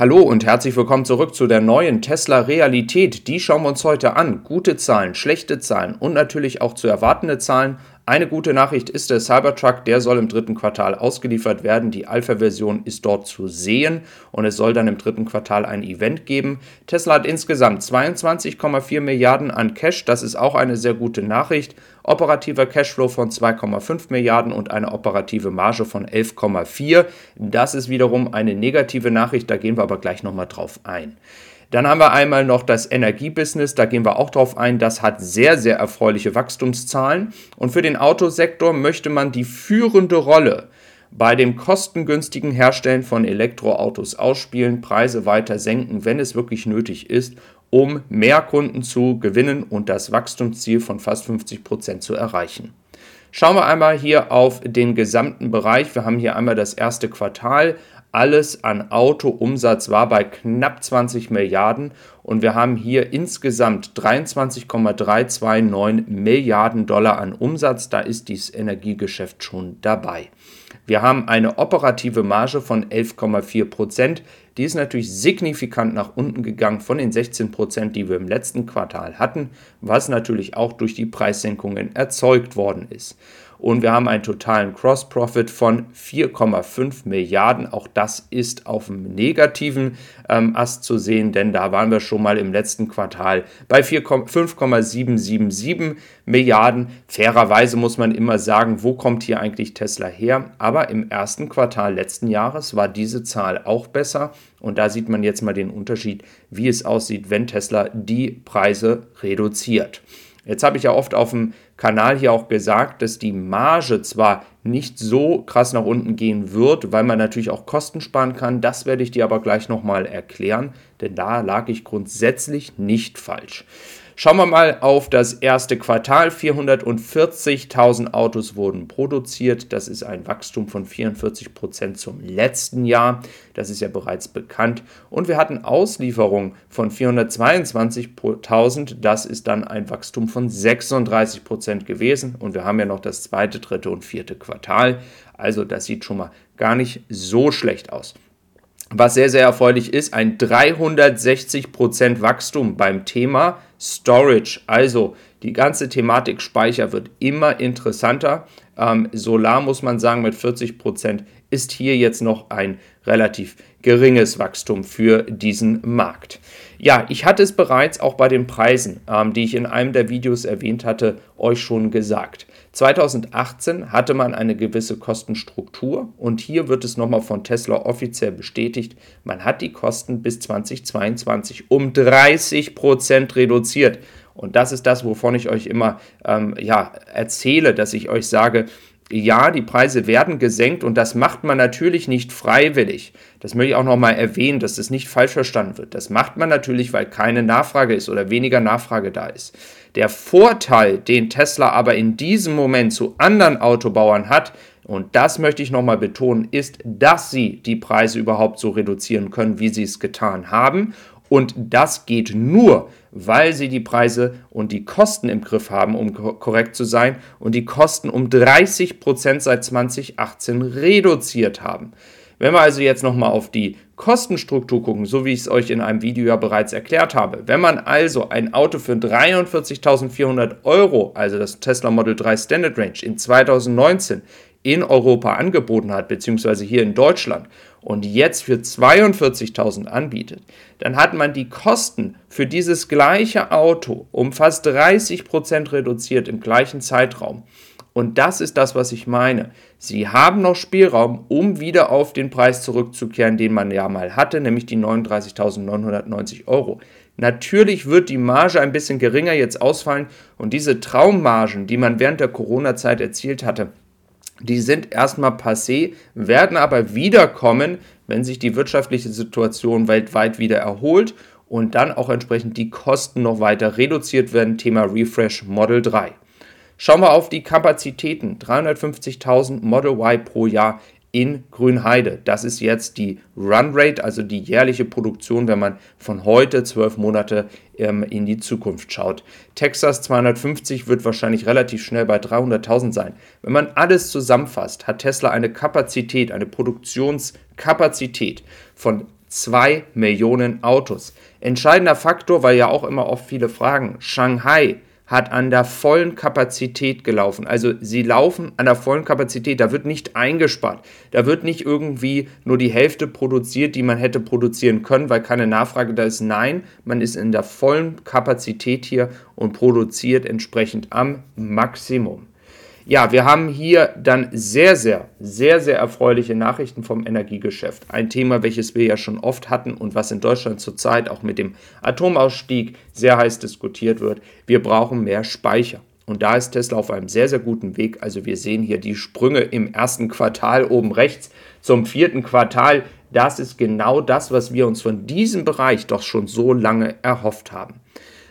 Hallo und herzlich willkommen zurück zu der neuen Tesla Realität. Die schauen wir uns heute an. Gute Zahlen, schlechte Zahlen und natürlich auch zu erwartende Zahlen. Eine gute Nachricht ist der Cybertruck, der soll im dritten Quartal ausgeliefert werden. Die Alpha-Version ist dort zu sehen und es soll dann im dritten Quartal ein Event geben. Tesla hat insgesamt 22,4 Milliarden an Cash, das ist auch eine sehr gute Nachricht. Operativer Cashflow von 2,5 Milliarden und eine operative Marge von 11,4. Das ist wiederum eine negative Nachricht, da gehen wir aber gleich nochmal drauf ein. Dann haben wir einmal noch das Energiebusiness, da gehen wir auch drauf ein. Das hat sehr, sehr erfreuliche Wachstumszahlen. Und für den Autosektor möchte man die führende Rolle bei dem kostengünstigen Herstellen von Elektroautos ausspielen, Preise weiter senken, wenn es wirklich nötig ist, um mehr Kunden zu gewinnen und das Wachstumsziel von fast 50 Prozent zu erreichen. Schauen wir einmal hier auf den gesamten Bereich. Wir haben hier einmal das erste Quartal. Alles an Autoumsatz war bei knapp 20 Milliarden und wir haben hier insgesamt 23,329 Milliarden Dollar an Umsatz. Da ist dieses Energiegeschäft schon dabei. Wir haben eine operative Marge von 11,4 Prozent. Die ist natürlich signifikant nach unten gegangen von den 16 Prozent, die wir im letzten Quartal hatten, was natürlich auch durch die Preissenkungen erzeugt worden ist und wir haben einen totalen Cross-Profit von 4,5 Milliarden. Auch das ist auf dem negativen ähm, Ast zu sehen, denn da waren wir schon mal im letzten Quartal bei 5,777 Milliarden. Fairerweise muss man immer sagen, wo kommt hier eigentlich Tesla her? Aber im ersten Quartal letzten Jahres war diese Zahl auch besser und da sieht man jetzt mal den Unterschied, wie es aussieht, wenn Tesla die Preise reduziert. Jetzt habe ich ja oft auf dem Kanal hier auch gesagt, dass die Marge zwar nicht so krass nach unten gehen wird, weil man natürlich auch Kosten sparen kann. Das werde ich dir aber gleich nochmal erklären, denn da lag ich grundsätzlich nicht falsch. Schauen wir mal auf das erste Quartal. 440.000 Autos wurden produziert. Das ist ein Wachstum von 44 Prozent zum letzten Jahr. Das ist ja bereits bekannt. Und wir hatten Auslieferungen von 422.000. Das ist dann ein Wachstum von 36 Prozent gewesen. Und wir haben ja noch das zweite, dritte und vierte Quartal. Also das sieht schon mal gar nicht so schlecht aus. Was sehr, sehr erfreulich ist, ein 360% Wachstum beim Thema Storage. Also die ganze Thematik Speicher wird immer interessanter. Ähm, Solar muss man sagen, mit 40% ist hier jetzt noch ein relativ geringes Wachstum für diesen Markt. Ja, ich hatte es bereits auch bei den Preisen, ähm, die ich in einem der Videos erwähnt hatte, euch schon gesagt. 2018 hatte man eine gewisse Kostenstruktur und hier wird es nochmal von Tesla offiziell bestätigt, man hat die Kosten bis 2022 um 30 Prozent reduziert. Und das ist das, wovon ich euch immer ähm, ja, erzähle, dass ich euch sage, ja, die Preise werden gesenkt und das macht man natürlich nicht freiwillig. Das möchte ich auch nochmal erwähnen, dass das nicht falsch verstanden wird. Das macht man natürlich, weil keine Nachfrage ist oder weniger Nachfrage da ist. Der Vorteil, den Tesla aber in diesem Moment zu anderen Autobauern hat, und das möchte ich nochmal betonen, ist, dass sie die Preise überhaupt so reduzieren können, wie sie es getan haben. Und das geht nur, weil sie die Preise und die Kosten im Griff haben, um korrekt zu sein, und die Kosten um 30 Prozent seit 2018 reduziert haben. Wenn wir also jetzt nochmal auf die Kostenstruktur gucken, so wie ich es euch in einem Video ja bereits erklärt habe, wenn man also ein Auto für 43.400 Euro, also das Tesla Model 3 Standard Range in 2019 in Europa angeboten hat, beziehungsweise hier in Deutschland, und jetzt für 42.000 anbietet, dann hat man die Kosten für dieses gleiche Auto um fast 30% reduziert im gleichen Zeitraum. Und das ist das, was ich meine. Sie haben noch Spielraum, um wieder auf den Preis zurückzukehren, den man ja mal hatte, nämlich die 39.990 Euro. Natürlich wird die Marge ein bisschen geringer jetzt ausfallen und diese Traummargen, die man während der Corona-Zeit erzielt hatte, die sind erstmal passé, werden aber wiederkommen, wenn sich die wirtschaftliche Situation weltweit wieder erholt und dann auch entsprechend die Kosten noch weiter reduziert werden. Thema Refresh Model 3. Schauen wir auf die Kapazitäten. 350.000 Model Y pro Jahr in Grünheide. Das ist jetzt die Run Rate, also die jährliche Produktion, wenn man von heute zwölf Monate ähm, in die Zukunft schaut. Texas 250 wird wahrscheinlich relativ schnell bei 300.000 sein. Wenn man alles zusammenfasst, hat Tesla eine Kapazität, eine Produktionskapazität von 2 Millionen Autos. Entscheidender Faktor, weil ja auch immer oft viele fragen, Shanghai hat an der vollen Kapazität gelaufen. Also sie laufen an der vollen Kapazität, da wird nicht eingespart. Da wird nicht irgendwie nur die Hälfte produziert, die man hätte produzieren können, weil keine Nachfrage da ist. Nein, man ist in der vollen Kapazität hier und produziert entsprechend am Maximum. Ja, wir haben hier dann sehr, sehr, sehr, sehr erfreuliche Nachrichten vom Energiegeschäft. Ein Thema, welches wir ja schon oft hatten und was in Deutschland zurzeit auch mit dem Atomausstieg sehr heiß diskutiert wird. Wir brauchen mehr Speicher. Und da ist Tesla auf einem sehr, sehr guten Weg. Also wir sehen hier die Sprünge im ersten Quartal oben rechts zum vierten Quartal. Das ist genau das, was wir uns von diesem Bereich doch schon so lange erhofft haben.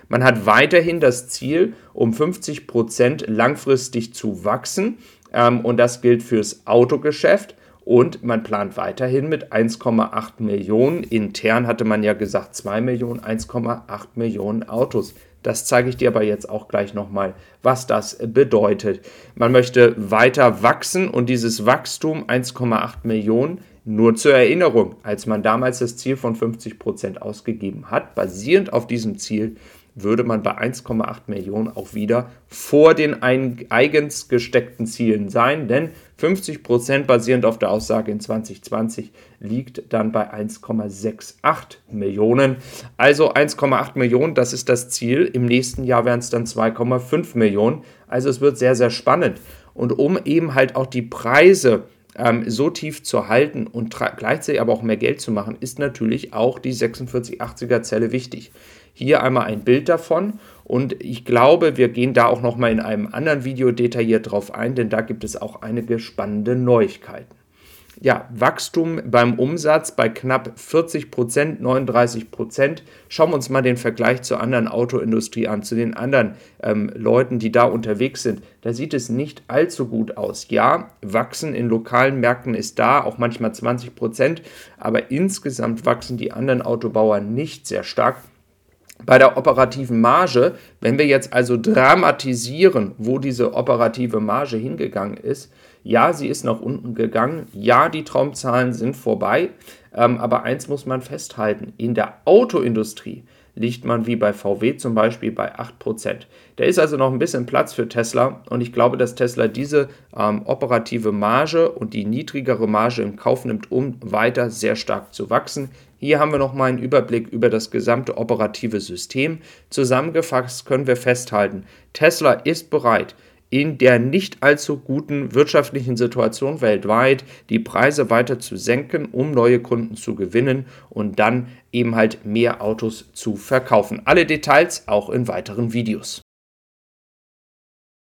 Man hat weiterhin das Ziel, um 50 Prozent langfristig zu wachsen. Ähm, und das gilt fürs Autogeschäft. Und man plant weiterhin mit 1,8 Millionen. Intern hatte man ja gesagt 2 Millionen, 1,8 Millionen Autos. Das zeige ich dir aber jetzt auch gleich nochmal, was das bedeutet. Man möchte weiter wachsen und dieses Wachstum 1,8 Millionen nur zur Erinnerung, als man damals das Ziel von 50 Prozent ausgegeben hat, basierend auf diesem Ziel würde man bei 1,8 Millionen auch wieder vor den eigens gesteckten Zielen sein, denn 50 Prozent basierend auf der Aussage in 2020 liegt dann bei 1,68 Millionen. Also 1,8 Millionen, das ist das Ziel. Im nächsten Jahr wären es dann 2,5 Millionen. Also es wird sehr, sehr spannend. Und um eben halt auch die Preise ähm, so tief zu halten und gleichzeitig aber auch mehr Geld zu machen, ist natürlich auch die 4680er Zelle wichtig. Hier einmal ein Bild davon und ich glaube, wir gehen da auch noch mal in einem anderen Video detailliert drauf ein, denn da gibt es auch einige spannende Neuigkeiten. Ja, Wachstum beim Umsatz bei knapp 40 Prozent, 39 Prozent. Schauen wir uns mal den Vergleich zur anderen Autoindustrie an, zu den anderen ähm, Leuten, die da unterwegs sind. Da sieht es nicht allzu gut aus. Ja, Wachsen in lokalen Märkten ist da, auch manchmal 20 Prozent, aber insgesamt wachsen die anderen Autobauer nicht sehr stark bei der operativen Marge, wenn wir jetzt also dramatisieren, wo diese operative Marge hingegangen ist, ja, sie ist nach unten gegangen, ja, die Traumzahlen sind vorbei, ähm, aber eins muss man festhalten, in der Autoindustrie liegt man wie bei VW zum Beispiel bei 8%. Da ist also noch ein bisschen Platz für Tesla und ich glaube, dass Tesla diese ähm, operative Marge und die niedrigere Marge im Kauf nimmt, um weiter sehr stark zu wachsen. Hier haben wir nochmal einen Überblick über das gesamte operative System. Zusammengefasst können wir festhalten, Tesla ist bereit, in der nicht allzu guten wirtschaftlichen Situation weltweit die Preise weiter zu senken, um neue Kunden zu gewinnen und dann eben halt mehr Autos zu verkaufen. Alle Details auch in weiteren Videos.